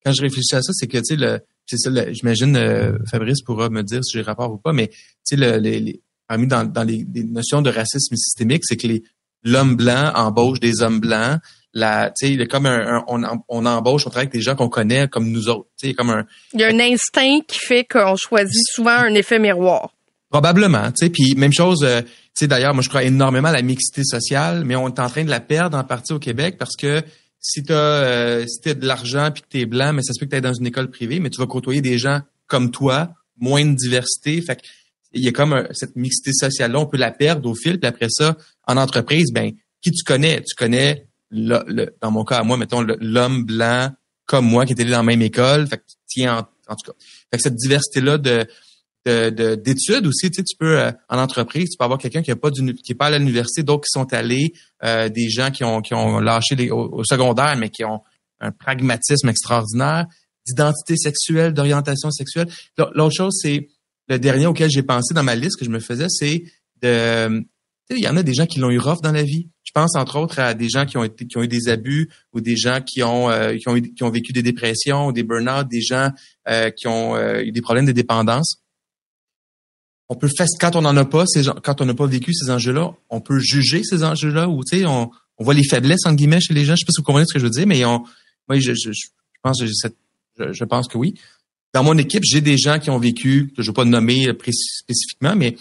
quand je réfléchis à ça, c'est que, tu sais, le, c'est ça, j'imagine, euh, Fabrice pourra me dire si j'ai rapport ou pas, mais, tu sais, le, les, parmi dans, dans les, notions de racisme systémique, c'est que les l'homme blanc embauche des hommes blancs. La, tu sais, il est comme un, on, on embauche, on travaille avec des gens qu'on connaît comme nous autres. Tu sais, comme un. Il y a un instinct qui fait qu'on choisit souvent un effet miroir. Probablement, tu sais. Puis même chose, euh, tu sais, d'ailleurs, moi je crois énormément à la mixité sociale, mais on est en train de la perdre en partie au Québec parce que si tu as, euh, si as de l'argent puis que tu es blanc, mais ça se peut que tu es dans une école privée, mais tu vas côtoyer des gens comme toi, moins de diversité. Fait que il y a comme cette mixité sociale-là, on peut la perdre au fil. Puis après ça, en entreprise, ben qui tu connais? Tu connais, le, dans mon cas à moi, mettons, l'homme blanc comme moi qui était dans la même école. Fait que tiens en, tout cas. Fait que cette diversité-là de d'études aussi, tu sais, tu peux euh, en entreprise, tu peux avoir quelqu'un qui est pas qui est pas à l'université, d'autres qui sont allés, euh, des gens qui ont qui ont lâché les, au, secondaire, mais qui ont un pragmatisme extraordinaire, d'identité sexuelle, d'orientation sexuelle. L'autre chose, c'est le dernier auquel j'ai pensé dans ma liste que je me faisais, c'est de il y en a des gens qui l'ont eu rough dans la vie. Je pense entre autres à des gens qui ont été qui ont eu des abus ou des gens qui ont euh, qui ont qui ont vécu des dépressions ou des burn-out, des gens euh, qui ont euh, eu des problèmes de dépendance. On peut faire quand on n'en a pas ces quand on n'a pas vécu ces enjeux-là, on peut juger ces enjeux-là ou tu sais on, on voit les faiblesses entre guillemets chez les gens. Je sais pas si vous comprenez ce que je veux dire, mais on moi je, je, je pense je, je pense que oui dans mon équipe, j'ai des gens qui ont vécu, que je ne veux pas nommer spécifiquement, mais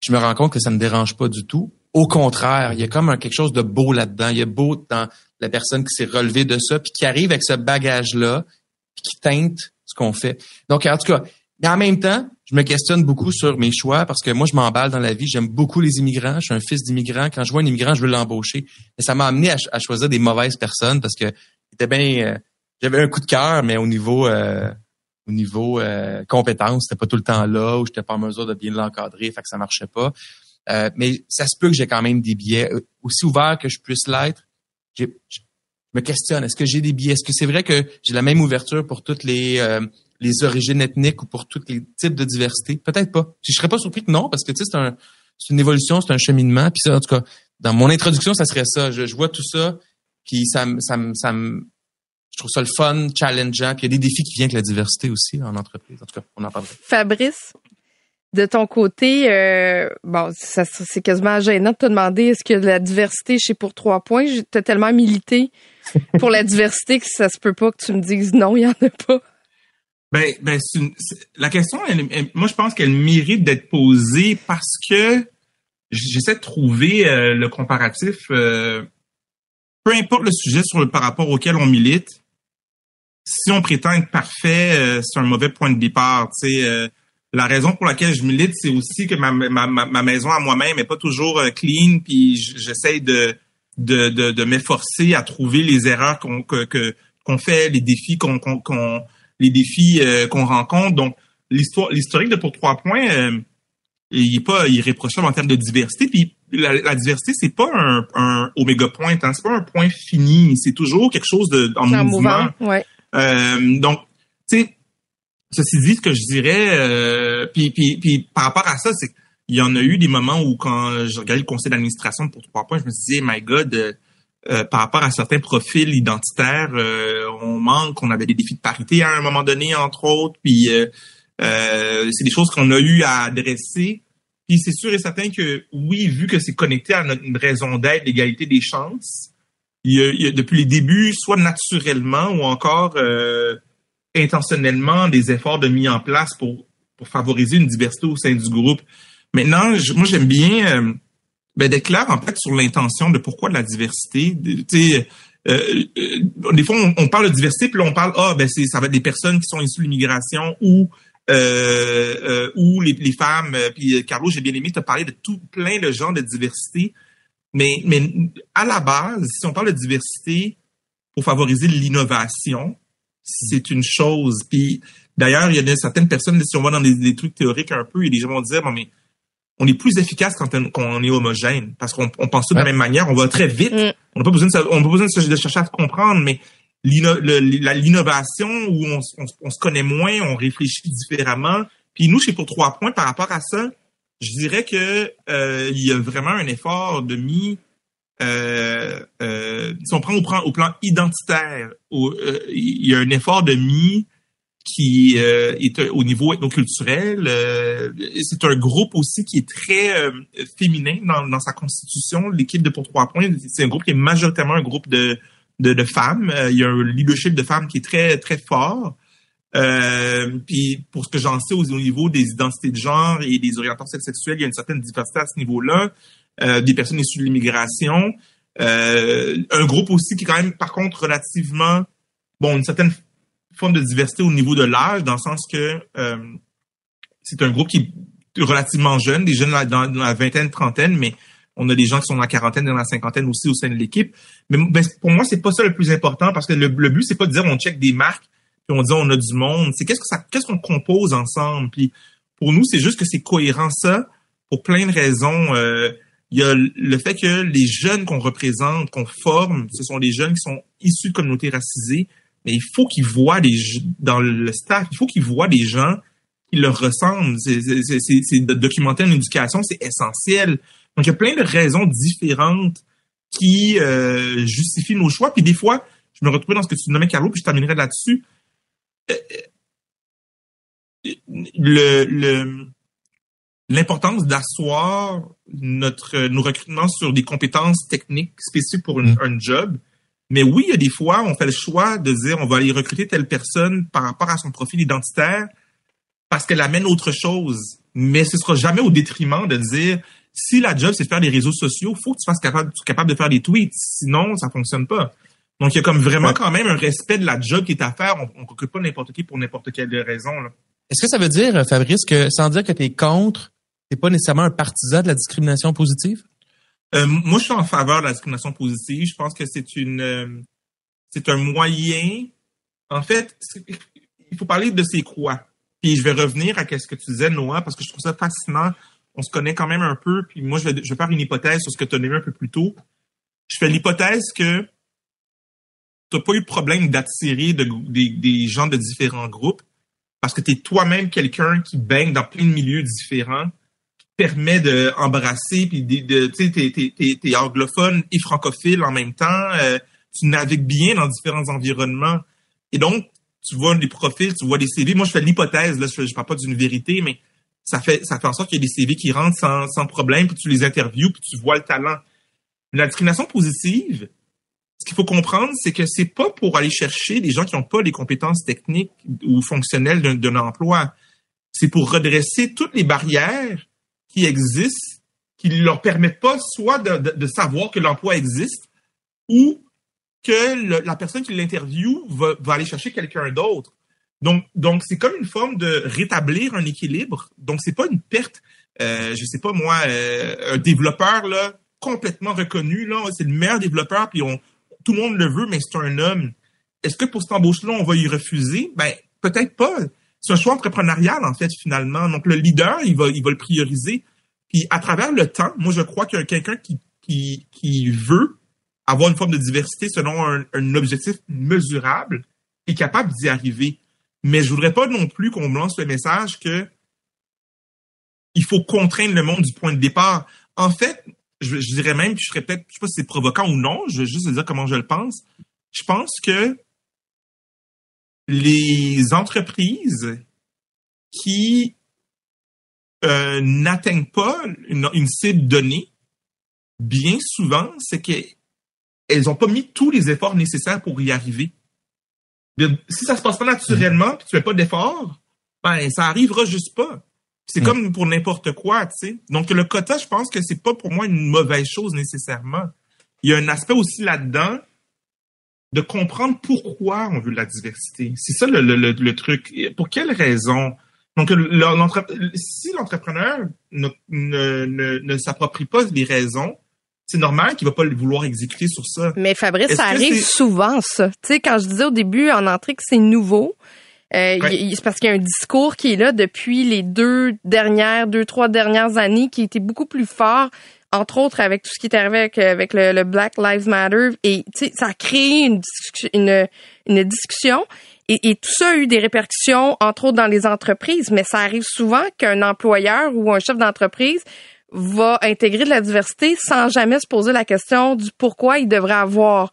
je me rends compte que ça ne me dérange pas du tout. Au contraire, il y a comme quelque chose de beau là-dedans. Il y a beau dans la personne qui s'est relevée de ça, puis qui arrive avec ce bagage-là, puis qui teinte ce qu'on fait. Donc, en tout cas, mais en même temps, je me questionne beaucoup sur mes choix parce que moi, je m'emballe dans la vie. J'aime beaucoup les immigrants. Je suis un fils d'immigrant. Quand je vois un immigrant, je veux l'embaucher. Et ça m'a amené à, choisir des mauvaises personnes parce que c'était bien. Euh, j'avais un coup de cœur, mais au niveau euh, au niveau euh, compétences, c'était pas tout le temps là, ou j'étais pas en mesure de bien l'encadrer, fait que ça marchait pas. Euh, mais ça se peut que j'ai quand même des billets euh, aussi ouverts que je puisse l'être. Je me questionne, est-ce que j'ai des billets? Est-ce que c'est vrai que j'ai la même ouverture pour toutes les euh, les origines ethniques ou pour tous les types de diversité? Peut-être pas. Je serais pas surpris que non, parce que tu sais, c'est un, une évolution, c'est un cheminement. Puis ça, en tout cas, dans mon introduction, ça serait ça. Je, je vois tout ça, puis ça, ça, ça, me je trouve ça le fun, challengeant. Puis il y a des défis qui viennent avec la diversité aussi en entreprise. En tout cas, on en parle. Fabrice? De ton côté, euh, bon, ça, c'est quasiment gênant de te demander est-ce de la diversité chez Pour Trois Points. T'as tellement milité pour la diversité que ça se peut pas que tu me dises non, il y en a pas. Ben, ben la question, moi, je pense qu'elle mérite d'être posée parce que j'essaie de trouver euh, le comparatif. Euh, peu importe le sujet sur le, par rapport auquel on milite, si on prétend être parfait, euh, c'est un mauvais point de départ. Tu sais, la raison pour laquelle je milite, c'est aussi que ma, ma, ma maison à moi-même est pas toujours clean, puis j'essaie de de, de, de m'efforcer à trouver les erreurs qu'on que, qu'on fait, les défis qu'on qu'on les défis qu'on rencontre. Donc l'histoire l'historique de pour trois points il est pas irréprochable en termes de diversité. Puis la, diversité, c'est pas un, un oméga point, hein, c'est pas un point fini, c'est toujours quelque chose de en mouvement. ouais. Euh, donc, tu sais, ceci dit, ce que je dirais, euh, puis, par rapport à ça, c'est il y en a eu des moments où quand je regardais le conseil d'administration pour trois points, je me disais, my God, euh, euh, par rapport à certains profils identitaires, euh, on manque, on avait des défis de parité à un moment donné, entre autres, puis euh, c'est des choses qu'on a eu à adresser. Puis c'est sûr et certain que oui, vu que c'est connecté à notre raison d'être, l'égalité des chances, il y, a, depuis les débuts, soit naturellement ou encore euh, intentionnellement, des efforts de mis en place pour, pour favoriser une diversité au sein du groupe. Maintenant, moi j'aime bien euh, ben, d'être en fait sur l'intention de pourquoi de la diversité. Tu sais, euh, des fois on, on, parle de diversité puis là on parle ah ben c'est ça va être des personnes qui sont issues de l'immigration ou euh, euh, où les, les femmes, euh, puis euh, Carlo, j'ai bien aimé te parler de tout plein de genres de diversité, mais, mais à la base, si on parle de diversité pour favoriser l'innovation, c'est une chose. Puis d'ailleurs, il y a certaines personnes, si on va dans des, trucs théoriques un peu, et les gens vont dire, bon, mais on est plus efficace quand on, est homogène, parce qu'on on pense tout de la même manière, on va très vite, mm. on n'a pas besoin de, on n'a pas besoin de, de chercher à comprendre, mais l'innovation où on, se connaît moins, on réfléchit différemment. Puis nous, chez Pour Trois Points, par rapport à ça, je dirais que euh, il y a vraiment un effort de mis. Euh, euh, si on prend au, plan, au plan identitaire, euh, il y a un effort de mis qui est au niveau ethnoculturel. c'est un groupe aussi qui est très féminin dans, dans sa constitution. L'équipe de Pour Trois Points, c'est un groupe qui est majoritairement un groupe de de, de femmes. Euh, il y a un leadership de femmes qui est très, très fort. Euh, puis pour ce que j'en sais au, niveau des identités de genre et des orientations sexuelles, il y a une certaine diversité à ce niveau-là. Euh, des personnes issues de l'immigration. Euh, un groupe aussi qui est quand même, par contre, relativement, bon, une certaine forme de diversité au niveau de l'âge, dans le sens que euh, c'est un groupe qui est relativement jeune, des jeunes dans, la vingtaine, trentaine, mais on a des gens qui sont dans la quarantaine, dans la cinquantaine aussi au sein de l'équipe. Mais ben, pour moi, c'est pas ça le plus important parce que le, but, c'est pas de dire on check des marques puis on dit on a du monde. C'est qu'est-ce que ça, qu'est-ce qu'on compose ensemble? Puis pour nous, c'est juste que c'est cohérent ça pour plein de raisons. Euh, il y a le fait que les jeunes qu'on représente, qu'on forme, ce sont des jeunes qui sont issus de communautés racisées, mais il faut qu'ils voient des dans le staff, il faut qu'ils voient des gens qui leur ressemblent. C'est, documenter une éducation, c'est essentiel. Donc, il y a plein de raisons différentes qui euh, justifient nos choix. Puis des fois, je me retrouve dans ce que tu nommais, Carlo, puis je terminerai là-dessus. Euh, le, l'importance d'asseoir notre nos recrutements sur des compétences techniques spécifiques pour mm. un job. Mais oui, il y a des fois, on fait le choix de dire on va aller recruter telle personne par rapport à son profil identitaire parce qu'elle amène autre chose. Mais ce sera jamais au détriment de dire si la job, c'est de faire des réseaux sociaux, faut que tu fasses capable, capable de faire des tweets. Sinon, ça fonctionne pas. Donc, il y a comme vraiment quand même un respect de la job qui est à faire. On ne recrute pas n'importe qui pour n'importe quelle raison. Est-ce que ça veut dire, Fabrice, que sans dire que tu es contre, tu pas nécessairement un partisan de la discrimination positive? Euh, moi, je suis en faveur de la discrimination positive. Je pense que c'est une, euh, c'est un moyen. En fait, il faut parler de c'est quoi. Puis je vais revenir à ce que tu disais, Noah, parce que je trouve ça fascinant on se connaît quand même un peu, puis moi, je vais, je vais faire une hypothèse sur ce que tu as nommé un peu plus tôt. Je fais l'hypothèse que tu n'as pas eu de problème d'attirer des, gens de différents groupes parce que tu es toi-même quelqu'un qui baigne dans plein de milieux différents, qui permet d'embrasser, puis de, tu sais, t'es, anglophone et francophile en même temps, euh, tu navigues bien dans différents environnements. Et donc, tu vois des profils, tu vois des CV. Moi, je fais l'hypothèse, là, je, je parle pas d'une vérité, mais ça fait ça fait en sorte qu'il y a des CV qui rentrent sans, sans problème, puis tu les interviews, puis tu vois le talent. La discrimination positive, ce qu'il faut comprendre, c'est que c'est pas pour aller chercher des gens qui n'ont pas les compétences techniques ou fonctionnelles d'un emploi. C'est pour redresser toutes les barrières qui existent, qui leur permettent pas soit de, de, savoir que l'emploi existe ou que la personne qui l'interviewe va, va aller chercher quelqu'un d'autre. Donc, donc c'est comme une forme de rétablir un équilibre. Donc, c'est pas une perte. Euh, je sais pas moi, euh, un développeur là complètement reconnu là, c'est le meilleur développeur, puis on tout le monde le veut, mais c'est un homme. Est-ce que pour cette embauche-là, on va y refuser? Ben peut-être pas. C'est un choix entrepreneurial en fait finalement. Donc le leader, il va, il va le prioriser. Puis à travers le temps, moi je crois qu'il y a quelqu'un qui, qui, qui veut avoir une forme de diversité selon un, un objectif mesurable est capable d'y arriver. Mais je voudrais pas non plus qu'on me lance le message que il faut contraindre le monde du point de départ. En fait, je, dirais même, je serais peut-être, je sais pas si c'est provoquant ou non, je vais juste dire comment je le pense. Je pense que les entreprises qui euh, n'atteignent pas une, une, cible donnée, bien souvent, c'est qu'elles n'ont pas mis tous les efforts nécessaires pour y arriver si ça se passe pas naturellement, puis tu fais pas d'effort, ben ça arrivera juste pas. C'est mm. comme pour n'importe quoi, tu sais. Donc le quota, je pense que c'est pas pour moi une mauvaise chose nécessairement. Il y a un aspect aussi là-dedans de comprendre pourquoi on veut de la diversité. C'est ça le, le, le, truc. Pour quelle raison? Donc, si l'entrepreneur ne, ne, ne, ne s'approprie pas les raisons, c'est normal qu'il va pas vouloir exécuter sur ça. Mais Fabrice, ça arrive souvent, ça. Tu sais, quand je disais au début en entrée que c'est nouveau, euh, c'est parce qu'il y a un discours qui est là depuis les deux dernières, deux, trois dernières années qui était beaucoup plus fort, entre autres avec tout ce qui est arrivé avec, avec le, Black Lives Matter. Et tu sais, ça a créé une, une, une discussion. Et, et, tout ça a eu des répercussions, entre autres dans les entreprises, mais ça arrive souvent qu'un employeur ou un chef d'entreprise va intégrer de la diversité sans jamais se poser la question du pourquoi il devrait avoir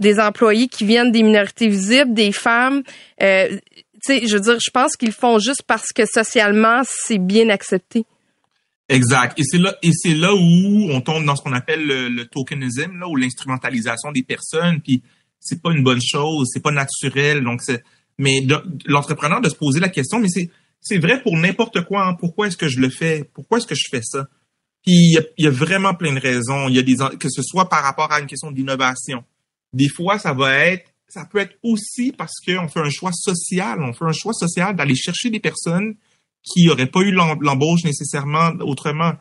des employés qui viennent des minorités visibles, des femmes. Euh, sais, je veux dire, je pense qu'ils font juste parce que socialement c'est bien accepté. Exact. Et c'est là, et c'est là où on tombe dans ce qu'on appelle le, tokenisme, là, ou l'instrumentalisation des personnes. Puis c'est pas une bonne chose, c'est pas naturel. Donc c'est, mais l'entrepreneur de se poser la question, mais c'est c'est vrai pour n'importe quoi. Hein. Pourquoi est-ce que je le fais? Pourquoi est-ce que je fais ça? Puis il y, a, vraiment plein de raisons. Il y a des que ce soit par rapport à une question d'innovation. Des fois, ça va être, ça peut être aussi parce qu'on fait un choix social. On fait un choix social d'aller chercher des personnes qui n'auraient pas eu l'embauche nécessairement autrement.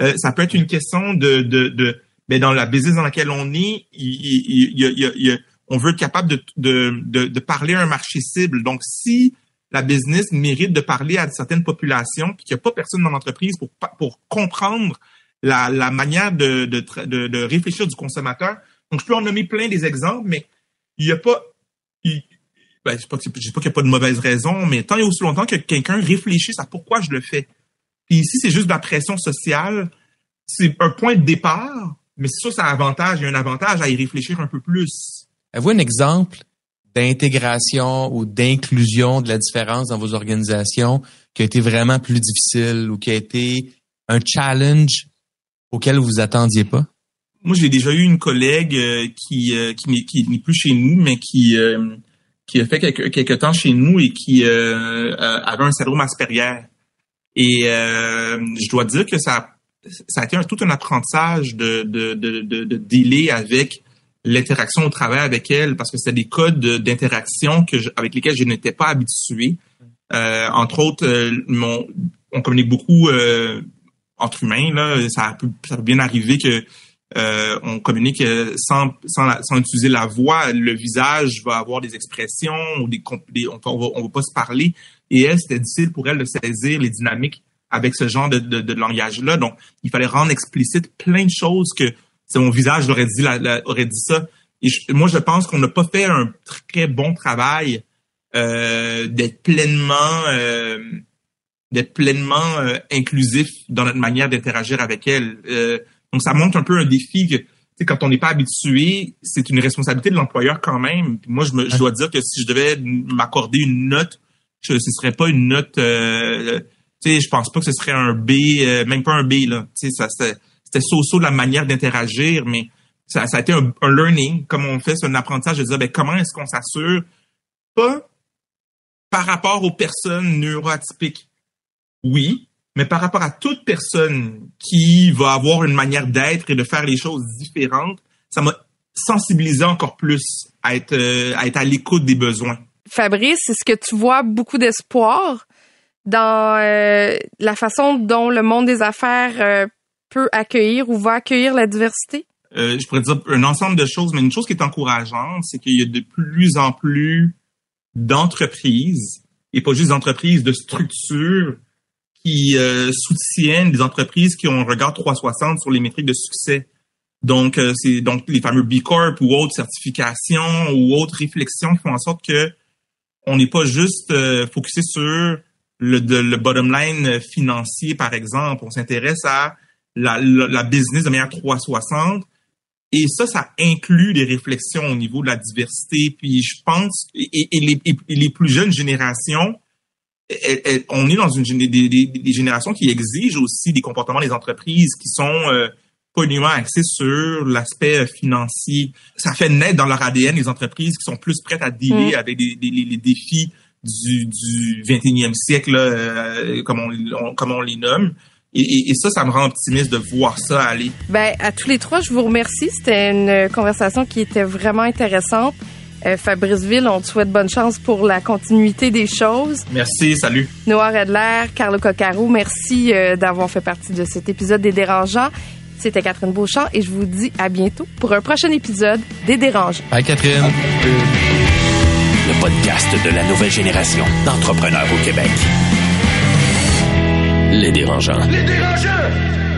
Euh, ça peut être une question de, de, de ben dans la business dans laquelle on est, il, y a, on veut être capable de, de, de, parler à un marché cible. Donc, si la business mérite de parler à certaines populations, puis qu'il n'y a pas personne dans l'entreprise pour, pour comprendre la, la manière de, de, de, de, réfléchir du consommateur. Donc, je peux en nommer plein des exemples, mais il n'y a pas... Il, ben, je pas, qu'il n'y a pas de mauvaise raison, mais tant et aussi longtemps que quelqu'un réfléchisse à pourquoi je le fais. Ici, c'est juste de la pression sociale. C'est un point de départ, mais c'est sûr, ça a un avantage. Il y a un avantage à y réfléchir un peu plus. Avez-vous un exemple d'intégration ou d'inclusion de la différence dans vos organisations qui a été vraiment plus difficile ou qui a été un challenge auquel vous vous attendiez pas? Moi, j'ai déjà eu une collègue euh, qui, euh, qui n'est plus chez nous, mais qui, euh, qui a fait quelques, quelques temps chez nous et qui avait un syndrome Asperger. Et je dois dire que ça, ça a été un, tout un apprentissage de, de, de, de, de délai avec l'interaction au travail avec elle parce que c'était des codes d'interaction que avec lesquels je n'étais pas habitué. Euh, entre autres, euh, mon, on communique beaucoup euh, entre humains. Là, ça peut, ça peut bien arriver que euh, on communique sans, sans, sans, utiliser la voix. Le visage va avoir des expressions ou des, on, on, va, on va pas se parler. Et elle, c'était difficile pour elle de saisir les dynamiques avec ce genre de, de, de langage-là. Donc, il fallait rendre explicite plein de choses que c'est mon visage aurait dit la, aurait dit ça. Et moi, je pense qu'on n'a pas fait un très bon travail euh, d'être pleinement euh, d'être pleinement euh, inclusif dans notre manière d'interagir avec elle. Donc, ça montre un peu un défi que quand on n'est pas habitué, c'est une responsabilité de l'employeur quand même. moi, je, me, dois dire que si je devais m'accorder une note, ce ne serait pas une note Tu sais, je pense pas que ce serait un B, euh, même pas un B là. Tu sais, ça c'était so-so la manière d'interagir, mais ça, ça a été un, learning, comme on fait, c'est un apprentissage de dire ben, comment est-ce qu'on s'assure pas par rapport aux personnes neuroatypiques. Oui, mais par rapport à toute personne qui va avoir une manière d'être et de faire les choses différentes, ça m'a sensibilisé encore plus à être, euh, à être à l'écoute des besoins. Fabrice, est-ce que tu vois beaucoup d'espoir dans euh, la façon dont le monde des affaires euh, peut accueillir ou va accueillir la diversité? je pourrais dire un ensemble de choses, mais une chose qui est encourageante, c'est qu'il y a de plus en plus d'entreprises, et pas juste d'entreprises, de structures qui euh, soutiennent des entreprises qui ont un regard 360 sur les métriques de succès. Donc, euh, c'est donc les fameux B Corp ou autres certifications ou autres réflexions qui font en sorte que on n'est pas juste euh, focusé sur le, le bottom line financier, par exemple. On s'intéresse à la, la, business de manière 360. Et ça, ça inclut des réflexions au niveau de la diversité. Puis je pense, et, et, les, et les, plus jeunes générations on est dans une des, générations qui exigent aussi des comportements des entreprises qui sont euh, pas uniquement axés sur l'aspect euh, financier. Ça fait naître dans leur ADN les entreprises qui sont plus prêtes à dealer mm. avec les défis du, du 21e siècle, euh, comme, on, comme on les nomme. Et, et, ça, ça me rend optimiste de voir ça aller. Ben, à tous les trois, je vous remercie. C'était une conversation qui était vraiment intéressante. Euh, Fabrice Ville, on te souhaite bonne chance pour la continuité des choses. Merci, salut. Noah Redler, Carlo Coccaro, merci euh, d'avoir fait partie de cet épisode des Dérangeants. C'était Catherine Beauchamp et je vous dis à bientôt pour un prochain épisode des Dérangeants. Bye Catherine. Le podcast de la nouvelle génération d'entrepreneurs au Québec. Les Dérangeants. Les Dérangeants!